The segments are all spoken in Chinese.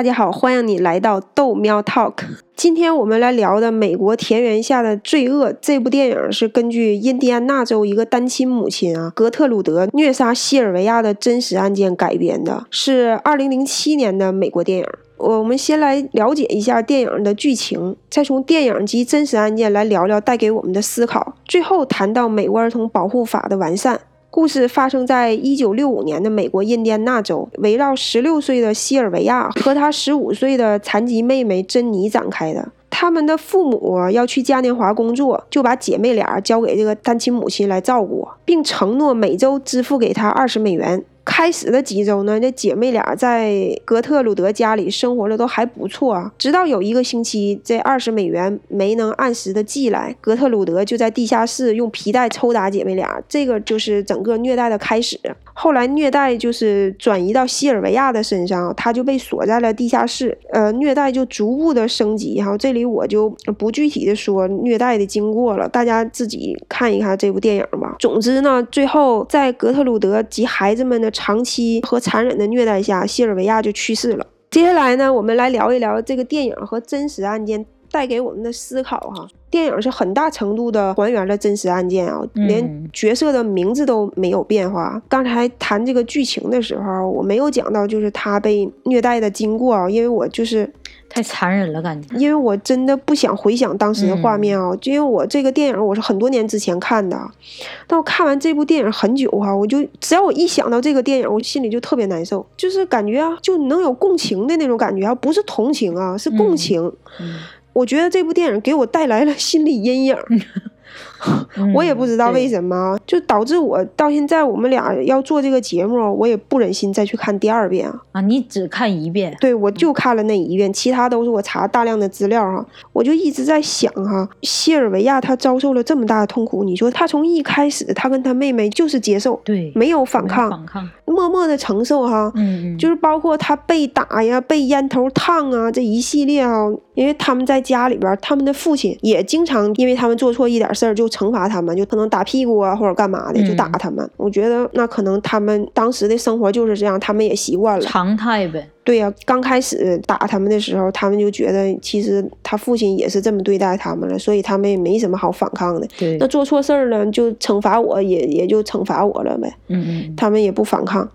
大家好，欢迎你来到豆喵 Talk。今天我们来聊的《美国田园下的罪恶》这部电影是根据印第安纳州一个单亲母亲啊格特鲁德虐杀西尔维亚的真实案件改编的，是二零零七年的美国电影。我们先来了解一下电影的剧情，再从电影及真实案件来聊聊带给我们的思考，最后谈到美国儿童保护法的完善。故事发生在一九六五年的美国印第安纳州，围绕十六岁的西尔维亚和她十五岁的残疾妹妹珍妮展开的。他们的父母要去嘉年华工作，就把姐妹俩交给这个单亲母亲来照顾，并承诺每周支付给她二十美元。开始的几周呢，这姐妹俩在格特鲁德家里生活的都还不错啊。直到有一个星期，这二十美元没能按时的寄来，格特鲁德就在地下室用皮带抽打姐妹俩，这个就是整个虐待的开始。后来虐待就是转移到西尔维亚的身上，他就被锁在了地下室。呃，虐待就逐步的升级哈，这里我就不具体的说虐待的经过了，大家自己看一看这部电影吧。总之呢，最后在格特鲁德及孩子们的长期和残忍的虐待下，西尔维亚就去世了。接下来呢，我们来聊一聊这个电影和真实案件带给我们的思考哈。电影是很大程度的还原了真实案件啊，连角色的名字都没有变化。刚才谈这个剧情的时候，我没有讲到就是他被虐待的经过啊，因为我就是太残忍了，感觉。因为我真的不想回想当时的画面啊，就因为我这个电影我是很多年之前看的，但我看完这部电影很久哈，我就只要我一想到这个电影，我心里就特别难受，就是感觉啊，就能有共情的那种感觉啊，不是同情啊，是共情。我觉得这部电影给我带来了心理阴影。我也不知道为什么，就导致我到现在我们俩要做这个节目，我也不忍心再去看第二遍啊！啊，你只看一遍？对，我就看了那一遍，其他都是我查大量的资料哈。我就一直在想哈，西尔维亚他遭受了这么大的痛苦，你说他从一开始他跟他妹妹就是接受，对，没有反抗，反抗，默默的承受哈，嗯嗯，就是包括他被打呀、被烟头烫啊这一系列啊，因为他们在家里边，他们的父亲也经常因为他们做错一点事儿就惩罚他们，就可能打屁股啊或者干嘛的就打他们。我觉得那可能他们当时的生活就是这样，他们也习惯了，常态呗。对呀，刚开始打他们的时候，他们就觉得其实他父亲也是这么对待他们了，所以他们也没什么好反抗的。对，那做错事儿了就惩罚我，也也就惩罚我了呗。嗯嗯，他们也不反抗。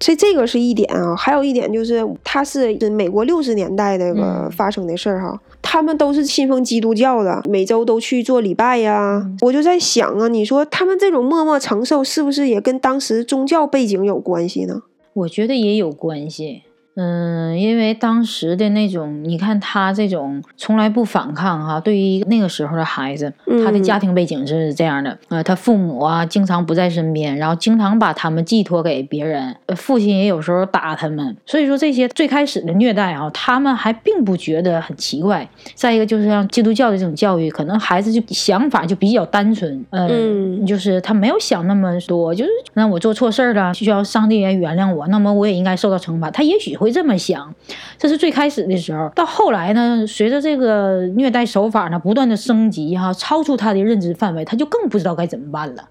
所以这个是一点啊，还有一点就是，它是美国六十年代那个发生的事儿哈。他们都是信奉基督教的，每周都去做礼拜呀。我就在想啊，你说他们这种默默承受，是不是也跟当时宗教背景有关系呢？我觉得也有关系。嗯，因为当时的那种，你看他这种从来不反抗哈，对于那个时候的孩子，他的家庭背景是这样的，呃，他父母啊经常不在身边，然后经常把他们寄托给别人，父亲也有时候打他们，所以说这些最开始的虐待啊，他们还并不觉得很奇怪。再一个就是像基督教的这种教育，可能孩子就想法就比较单纯，嗯，就是他没有想那么多，就是那我做错事儿了，需要上帝来原谅我，那么我也应该受到惩罚，他也许会。这么想，这是最开始的时候。到后来呢，随着这个虐待手法呢不断的升级，哈，超出他的认知范围，他就更不知道该怎么办了。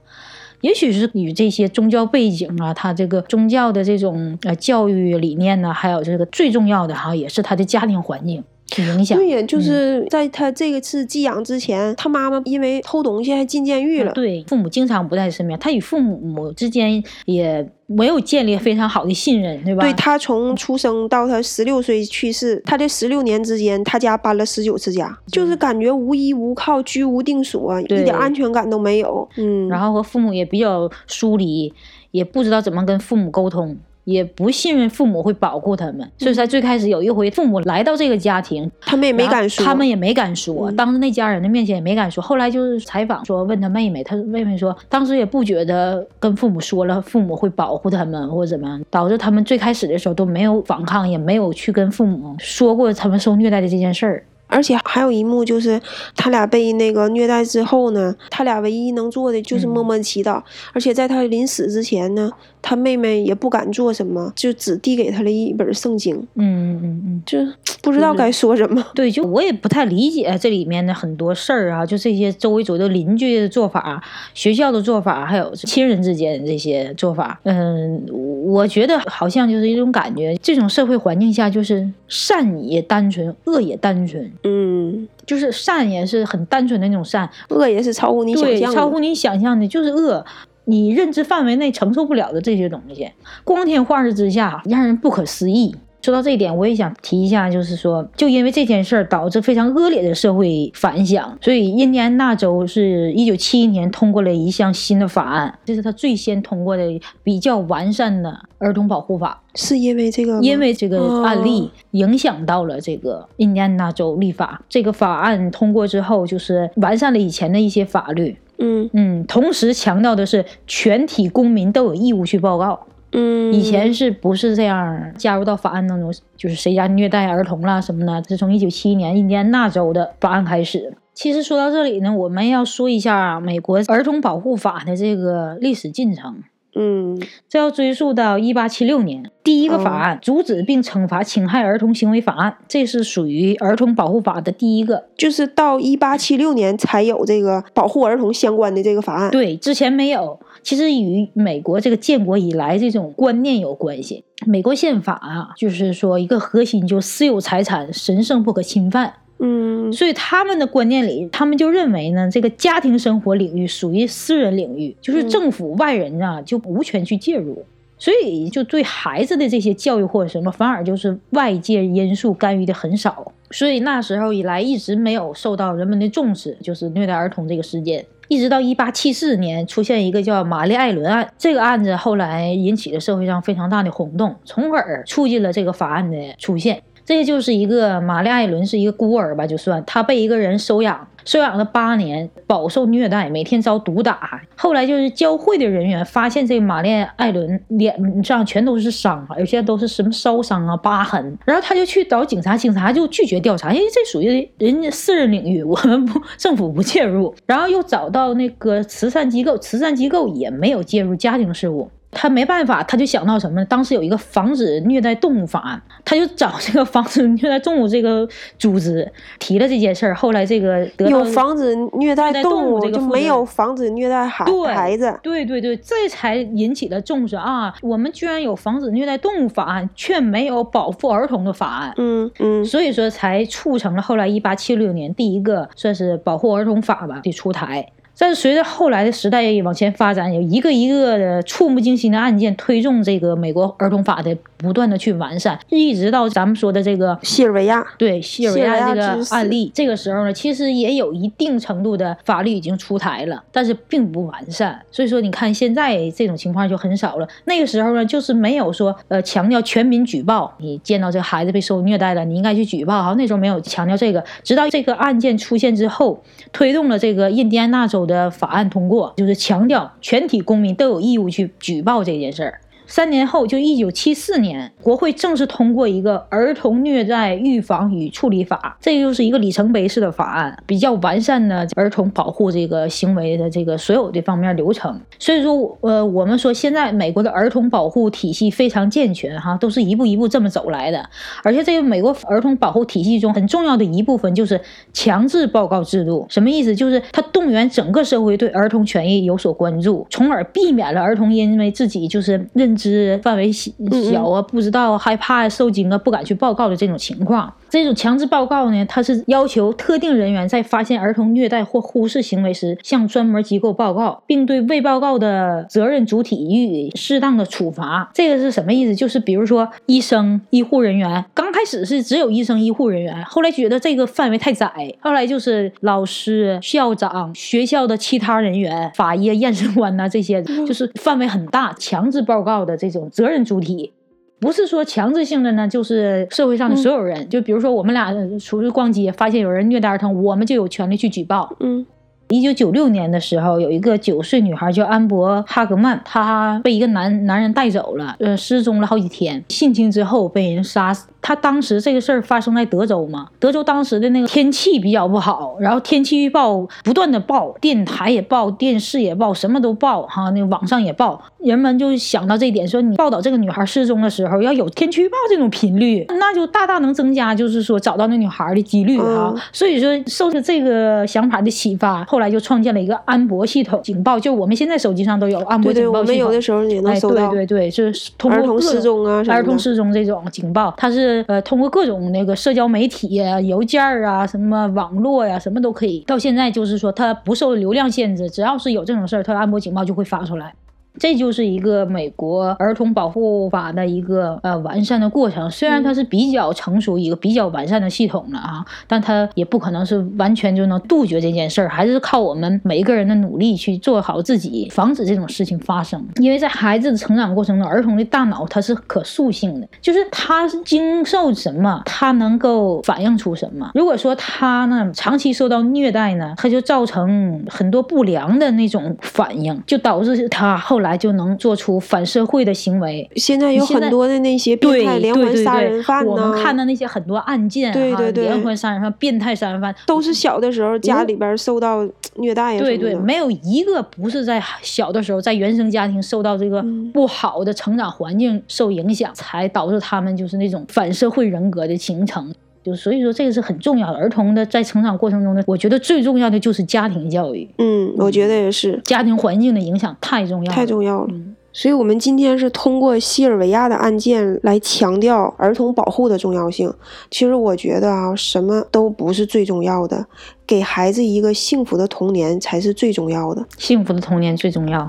也许是与这些宗教背景啊，他这个宗教的这种呃教育理念呢，还有这个最重要的哈，也是他的家庭环境。影响对呀，就是在他这个次寄养之前，他妈妈因为偷东西还进监狱了。对，父母经常不在身边，他与父母之间也没有建立非常好的信任，对吧？对他从出生到他十六岁去世，他这十六年之间，他家搬了十九次家，就是感觉无依无靠，居无定所，一点安全感都没有。嗯，然后和父母也比较疏离，也不知道怎么跟父母沟通。也不信任父母会保护他们，所以在最开始有一回父母来到这个家庭，他们也没敢说，他们也没敢说，当着那家人的面前也没敢说。后来就是采访说，问他妹妹，他妹妹说，当时也不觉得跟父母说了，父母会保护他们或者怎么样，导致他们最开始的时候都没有反抗，也没有去跟父母说过他们受虐待的这件事儿。而且还有一幕就是他俩被那个虐待之后呢，他俩唯一能做的就是默默祈祷。而且在他临死之前呢，他妹妹也不敢做什么，就只递给他了一本圣经。嗯嗯嗯，就不知道该说什么。对，就我也不太理解这里面的很多事儿啊，就这些周围左右邻居的做法、学校的做法，还有亲人之间这些做法。嗯，我觉得好像就是一种感觉，这种社会环境下，就是善也单纯，恶也单纯。嗯，就是善也是很单纯的那种善，恶也是超乎你想象的，超乎你想象的，就是恶，你认知范围内承受不了的这些东西，光天化日之下，让人不可思议。说到这一点，我也想提一下，就是说，就因为这件事儿导致非常恶劣的社会反响，所以印第安纳州是一九七一年通过了一项新的法案，这是他最先通过的比较完善的儿童保护法。是因为这个，因为这个案例影响到了这个印第安纳州立法。这个法案通过之后，就是完善了以前的一些法律。嗯嗯，同时强调的是全体公民都有义务去报告。嗯，以前是不是这样加入到法案当中？就是谁家虐待儿童啦什么的，是从一九七一年印第安纳州的法案开始。其实说到这里呢，我们要说一下美国儿童保护法的这个历史进程。嗯，这要追溯到一八七六年，第一个法案阻止并惩罚侵害儿童行为法案，这是属于儿童保护法的第一个。就是到一八七六年才有这个保护儿童相关的这个法案。对，之前没有。其实与美国这个建国以来这种观念有关系。美国宪法啊，就是说一个核心就私有财产神圣不可侵犯。嗯，所以他们的观念里，他们就认为呢，这个家庭生活领域属于私人领域，就是政府外人啊就无权去介入。所以就对孩子的这些教育或者什么，反而就是外界因素干预的很少。所以那时候以来一直没有受到人们的重视，就是虐待儿童这个事件。一直到一八七四年出现一个叫玛丽艾伦案，这个案子后来引起了社会上非常大的轰动，从而促进了这个法案的出现。这就是一个玛丽艾伦是一个孤儿吧，就算她被一个人收养。收养了八年，饱受虐待，每天遭毒打。后来就是教会的人员发现这玛丽艾伦脸上全都是伤，而且都是什么烧伤啊、疤痕。然后他就去找警察，警察就拒绝调查，因为这属于人家私人领域，我们不政府不介入。然后又找到那个慈善机构，慈善机构也没有介入家庭事务。他没办法，他就想到什么呢？当时有一个防止虐待动物法案，他就找这个防止虐待动物这个组织提了这件事儿。后来这个有防止虐待动物，就没有防止虐待孩孩子。对对对，这才引起了重视啊！我们居然有防止虐待动物法案，却没有保护儿童的法案。嗯嗯，所以说才促成了后来一八七六年第一个算是保护儿童法吧的出台。但是随着后来的时代往前发展，有一个一个的触目惊心的案件推动这个美国儿童法的不断的去完善，一直到咱们说的这个西尔维亚，对西尔维亚这个案例，这个时候呢，其实也有一定程度的法律已经出台了，但是并不完善。所以说，你看现在这种情况就很少了。那个时候呢，就是没有说呃强调全民举报，你见到这孩子被受虐待了，你应该去举报。哈，那时候没有强调这个，直到这个案件出现之后，推动了这个印第安纳州。的法案通过，就是强调全体公民都有义务去举报这件事儿。三年后，就一九七四年，国会正式通过一个《儿童虐待预防与处理法》，这就是一个里程碑式的法案，比较完善的儿童保护这个行为的这个所有的方面流程。所以说，呃，我们说现在美国的儿童保护体系非常健全，哈，都是一步一步这么走来的。而且，这个美国儿童保护体系中很重要的一部分就是强制报告制度。什么意思？就是它动员整个社会对儿童权益有所关注，从而避免了儿童因为自己就是认。知范围小啊，不知道害怕受惊啊，不敢去报告的这种情况。这种强制报告呢，它是要求特定人员在发现儿童虐待或忽视行为时，向专门机构报告，并对未报告的责任主体予以适当的处罚。这个是什么意思？就是比如说医生、医护人员，刚开始是只有医生、医护人员，后来觉得这个范围太窄，后来就是老师、校长、学校的其他人员、法医、验尸官呐，这些就是范围很大，强制报告的这种责任主体。不是说强制性的呢，就是社会上的所有人，就比如说我们俩出去逛街，发现有人虐待儿童，我们就有权利去举报。嗯，一九九六年的时候，有一个九岁女孩叫安博哈格曼，她被一个男男人带走了，呃，失踪了好几天，性侵之后被人杀死。她当时这个事儿发生在德州嘛，德州当时的那个天气比较不好，然后天气预报不断的报，电台也报，电视也报，什么都报哈，那个网上也报，人们就想到这一点，说你报道这个女孩失踪的时候要有天气预报这种频率，那就大大能增加，就是说找到那女孩的几率哈。所以说受着这个想法的启发。后来就创建了一个安博系统警报，就我们现在手机上都有安博警报系统。我们有的时候也能搜到。对对对，就是通过儿童失踪啊，儿童失踪这种警报，它是呃通过各种那个社交媒体啊、邮件啊、什么网络呀，什么都可以。到现在就是说它不受流量限制，只要是有这种事儿，它安博警报就会发出来。这就是一个美国儿童保护法的一个呃完善的过程，虽然它是比较成熟一个比较完善的系统了啊，但它也不可能是完全就能杜绝这件事儿，还是靠我们每一个人的努力去做好自己，防止这种事情发生。因为在孩子的成长过程中，儿童的大脑它是可塑性的，就是他经受什么，他能够反映出什么。如果说他呢长期受到虐待呢，他就造成很多不良的那种反应，就导致他后来。来就能做出反社会的行为。现在有很多的那些变态连环杀人犯呢，我们看的那些很多案件，对对对，连环杀人犯、变态杀人犯，都是小的时候家里边受到虐待。对对，没有一个不是在小的时候在原生家庭受到这个不好的成长环境受影响，才导致他们就是那种反社会人格的形成。就所以说，这个是很重要的。儿童的在成长过程中呢，我觉得最重要的就是家庭教育。嗯，我觉得也是，家庭环境的影响太重要，太重要了。所以，我们今天是通过西尔维亚的案件来强调儿童保护的重要性。其实，我觉得啊，什么都不是最重要的，给孩子一个幸福的童年才是最重要的。幸福的童年最重要。